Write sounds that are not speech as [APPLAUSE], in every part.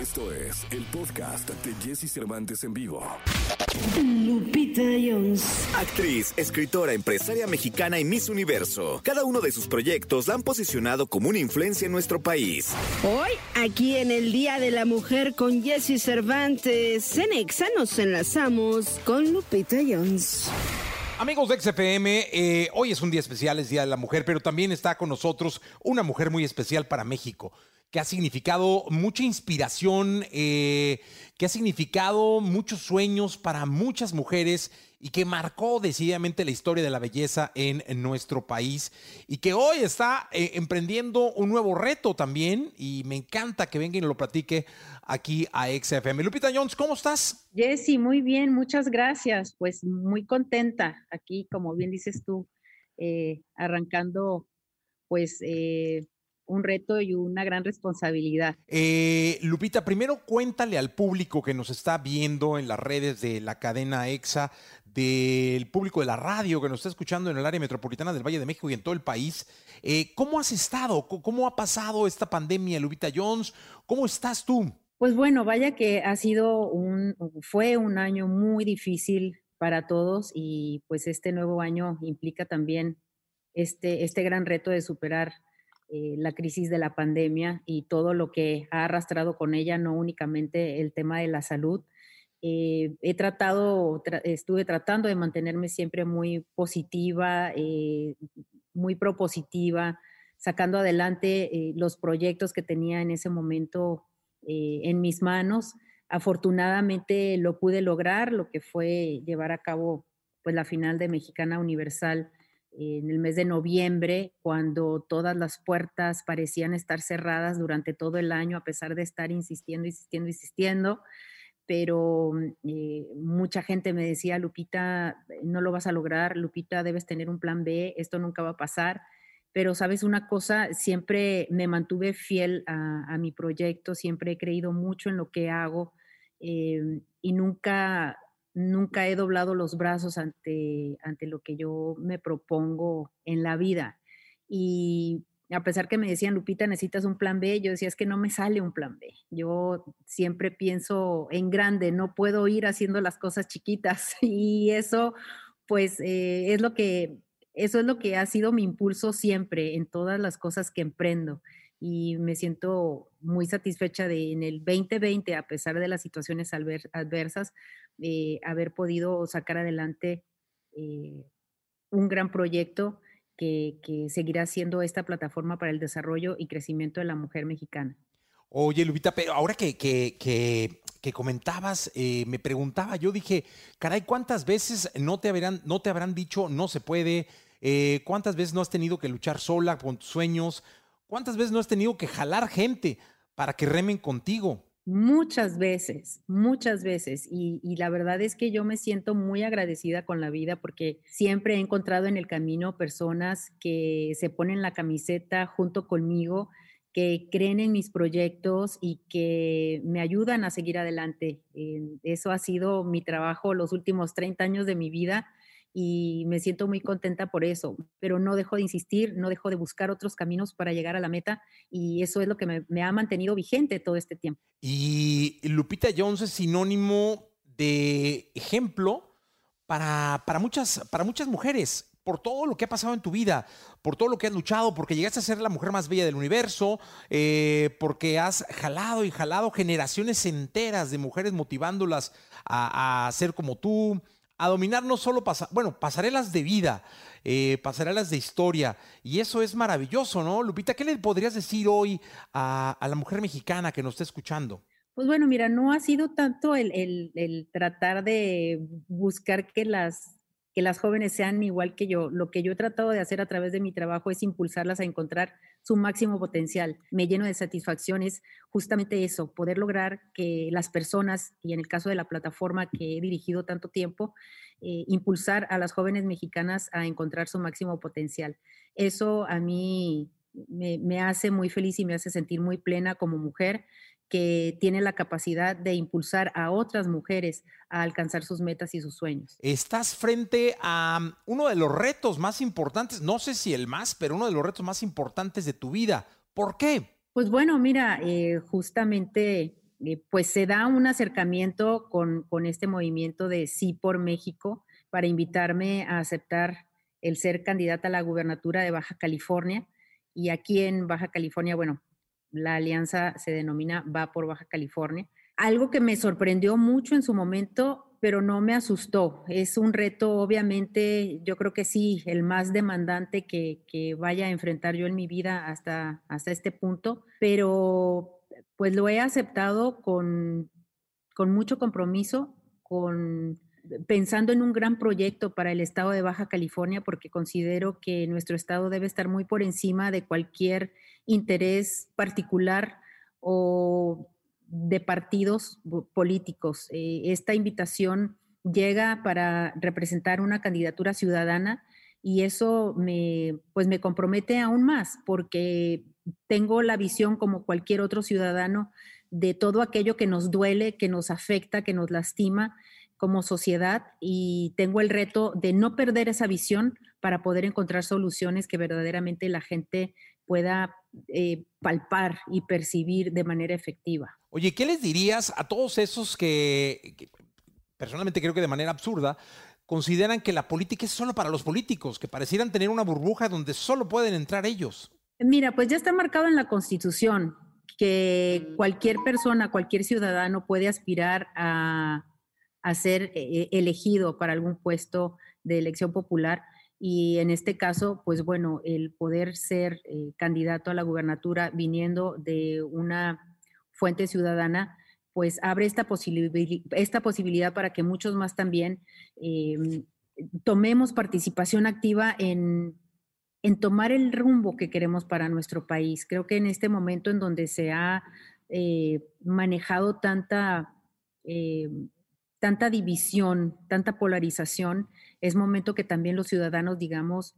Esto es el podcast de Jesse Cervantes en vivo. Lupita Jones. Actriz, escritora, empresaria mexicana y Miss Universo. Cada uno de sus proyectos la han posicionado como una influencia en nuestro país. Hoy, aquí en el Día de la Mujer con Jesse Cervantes, en Exa nos enlazamos con Lupita Jones. Amigos de XFM, eh, hoy es un día especial, es Día de la Mujer, pero también está con nosotros una mujer muy especial para México que ha significado mucha inspiración, eh, que ha significado muchos sueños para muchas mujeres y que marcó decididamente la historia de la belleza en, nuestro país y que hoy está eh, emprendiendo un nuevo reto también y me encanta que venga y lo platique aquí a XFM. Lupita Jones, ¿cómo estás? Jessy, muy bien, muchas gracias. Pues muy contenta aquí, como bien dices tú, eh, arrancando pues un reto y una gran responsabilidad. Eh, Lupita, primero cuéntale al público que nos está viendo en las redes de la cadena EXA, del público de la radio que nos está escuchando en el área metropolitana del Valle de México y en todo el país, eh, ¿cómo has estado? ¿Cómo ha pasado esta pandemia, Lupita Jones? ¿Cómo estás tú? Pues bueno, vaya que ha sido un, fue un año muy difícil para todos y pues este nuevo año implica también este, este gran reto de superar eh, la crisis de la pandemia y todo lo que ha arrastrado con ella, no únicamente el tema de la salud. Eh, he tratado, estuve tratando de mantenerme siempre muy positiva, eh, muy propositiva, sacando adelante los proyectos que tenía en ese momento en mis manos. Afortunadamente lo pude lograr, lo que fue llevar a cabo pues la final de Mexicana Universal en el mes de noviembre, cuando todas las puertas parecían estar cerradas durante todo el año, a pesar de estar insistiendo, insistiendo, insistiendo. Pero eh, mucha gente me decía, Lupita, no lo vas a lograr, Lupita, debes tener un plan B, esto nunca va a pasar. Pero sabes una cosa, siempre me mantuve fiel a, mi proyecto, siempre he creído mucho en lo que hago eh, y nunca nunca he doblado los brazos ante, ante lo que yo me propongo en la vida. Y a pesar que me decían, Lupita, necesitas un plan B, yo decía, es que no me sale un plan B. Yo siempre pienso en grande, no puedo ir haciendo las cosas chiquitas. [LAUGHS] Y eso, pues, eh, es lo que, eso es lo que ha sido mi impulso siempre en todas las cosas que emprendo y me siento muy satisfecha de en el 2020, a pesar de las situaciones adversas, eh, haber podido sacar adelante eh, un gran proyecto que, seguirá siendo esta plataforma para el desarrollo y crecimiento de la mujer mexicana. Oye, Lupita, pero ahora que, que, comentabas, eh, me preguntaba, yo dije, caray, ¿cuántas veces no te habrán, no te habrán dicho no se puede? ¿Cuántas veces no has tenido que luchar sola con tus sueños? ¿Cuántas veces no has tenido que jalar gente para que remen contigo? Muchas veces, muchas veces. Y, la verdad es que yo me siento muy agradecida con la vida porque siempre he encontrado en el camino personas que se ponen la camiseta junto conmigo, que creen en mis proyectos y que me ayudan a seguir adelante. Eso ha sido mi trabajo los últimos 30 años de mi vida y me siento muy contenta por eso, pero no dejo de insistir, no dejo de buscar otros caminos para llegar a la meta y eso es lo que me, ha mantenido vigente todo este tiempo. Y Lupita Jones es sinónimo de ejemplo para, para, muchas, para muchas mujeres por todo lo que ha pasado en tu vida, por todo lo que has luchado, porque llegaste a ser la mujer más bella del universo, eh, porque has jalado y jalado generaciones enteras de mujeres motivándolas a, a ser como tú, a dominar no solo, bueno, pasarelas de vida, eh, pasarelas de historia, y eso es maravilloso, ¿no? Lupita, ¿qué le podrías decir hoy a, la mujer mexicana que nos está escuchando? Pues bueno, mira, no ha sido tanto el tratar de buscar que las que las jóvenes sean igual que yo. Lo que yo he tratado de hacer a través de mi trabajo es impulsarlas a encontrar su máximo potencial. Me lleno de satisfacciones justamente eso, poder lograr que las personas, y en el caso de la plataforma que he dirigido tanto tiempo, eh, impulsar a las jóvenes mexicanas a encontrar su máximo potencial. Eso a mí me, me hace muy feliz y me hace sentir muy plena como mujer que tiene la capacidad de impulsar a otras mujeres a alcanzar sus metas y sus sueños. Estás frente a mm, uno de los retos más importantes, no sé si el más, pero uno de los retos más importantes de tu vida. ¿Por qué? Pues bueno, mira, eh, justamente eh, pues se da un acercamiento con, con este movimiento de Sí por México para invitarme a aceptar el ser candidata a la gubernatura de Baja California. Y aquí en Baja California, bueno, la alianza se denomina Va por Baja California. Algo que me sorprendió mucho en su momento pero no me asustó. Es un reto, obviamente, yo creo que sí, el más demandante que, vaya a enfrentar yo en mi vida hasta, hasta este punto, pero pues lo he aceptado con, con mucho compromiso, con pensando en un gran proyecto para el estado de Baja California, porque considero que nuestro estado debe estar muy por encima de cualquier interés particular o de partidos políticos. Eh, esta invitación llega para representar una candidatura ciudadana y eso me, pues me compromete aún más porque tengo la visión como cualquier otro ciudadano de todo aquello que nos duele, que nos afecta, que nos lastima como sociedad y tengo el reto de no perder esa visión para poder encontrar soluciones que verdaderamente la gente pueda eh, palpar y percibir de manera efectiva. Oye, ¿qué les dirías a todos esos que, personalmente creo que de manera absurda, consideran que la política es solo para los políticos, que parecieran tener una burbuja donde solo pueden entrar ellos? Mira, pues ya está marcado en la Constitución que cualquier persona, cualquier ciudadano puede aspirar a, ser eh, elegido para algún puesto de elección popular y en este caso, pues bueno, el poder ser eh, candidato a la gubernatura viniendo de una fuente ciudadana, pues abre esta, esta posibilidad para que muchos más también em, tomemos participación activa en, tomar el rumbo que queremos para nuestro país. Creo que en este momento en donde se ha eh, manejado tanta, em, tanta división, tanta polarización, es momento que también los ciudadanos digamos,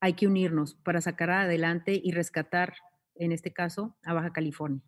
hay que unirnos para sacar adelante y rescatar, en este caso, a Baja California.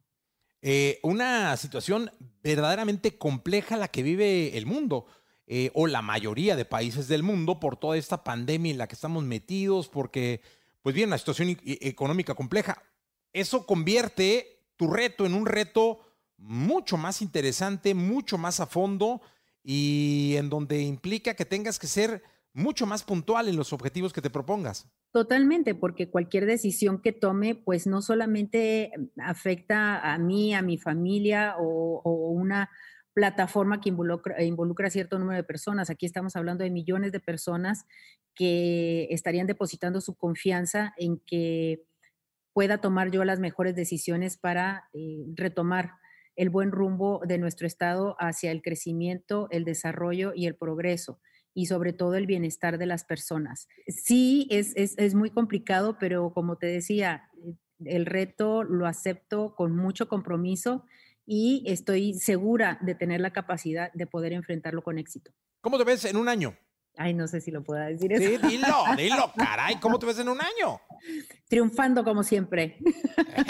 Eh, una situación verdaderamente compleja la que vive el mundo. Eh, o la mayoría de países del mundo por toda esta pandemia en la que estamos metidos, porque, pues bien, la situación e-, económica compleja. Eso convierte tu reto en un reto mucho más interesante, mucho más a fondo y en donde implica que tengas que ser mucho más puntual en los objetivos que te propongas. Totalmente, porque cualquier decisión que tome, pues no solamente afecta a mí, a mi familia o, una plataforma que involucra, involucra cierto número de personas. Aquí estamos hablando de millones de personas que estarían depositando su confianza en que pueda tomar yo las mejores decisiones para eh, retomar el buen rumbo de nuestro Estado hacia el crecimiento, el desarrollo y el progreso y sobre todo el bienestar de las personas. Sí, es, es, muy complicado, pero como te decía, el reto lo acepto con mucho compromiso y estoy segura de tener la capacidad de poder enfrentarlo con éxito. ¿Cómo te ves en un año? Ay, no sé si lo pueda decir eso. Sí, dilo, [LAUGHS] dilo, caray. ¿Cómo te ves en un año? Triunfando como siempre.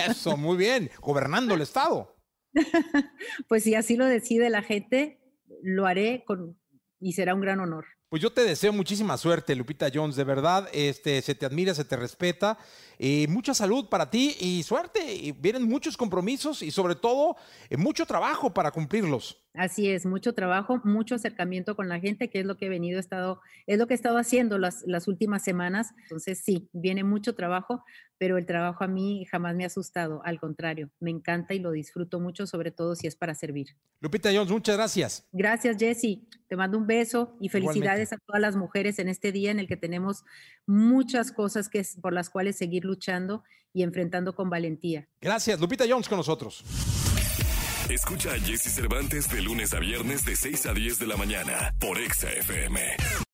Eso, muy bien. Gobernando el Estado. [LAUGHS] pues si así lo decide la gente, lo haré con, y será un gran honor. Pues yo te deseo muchísima suerte, Lupita Jones, de verdad, este, se te admira, se te respeta, y mucha salud para ti y suerte, y vienen muchos compromisos y sobre todo eh, mucho trabajo para cumplirlos. Así es, mucho trabajo, mucho acercamiento con la gente, que es lo que he venido estado, es lo que he estado haciendo las, las últimas semanas. Entonces sí, viene mucho trabajo, pero el trabajo a mí jamás me ha asustado, al contrario, me encanta y lo disfruto mucho, sobre todo si es para servir. Lupita Jones, muchas gracias. Gracias, Jesse. Te mando un beso y felicidades a todas las mujeres en este día en el que tenemos muchas cosas que, por las cuales seguir luchando y enfrentando con valentía. Gracias, Lupita Jones con nosotros. Escucha a Jesse Cervantes de lunes a viernes de 6 a 10 de la mañana por Exa FM.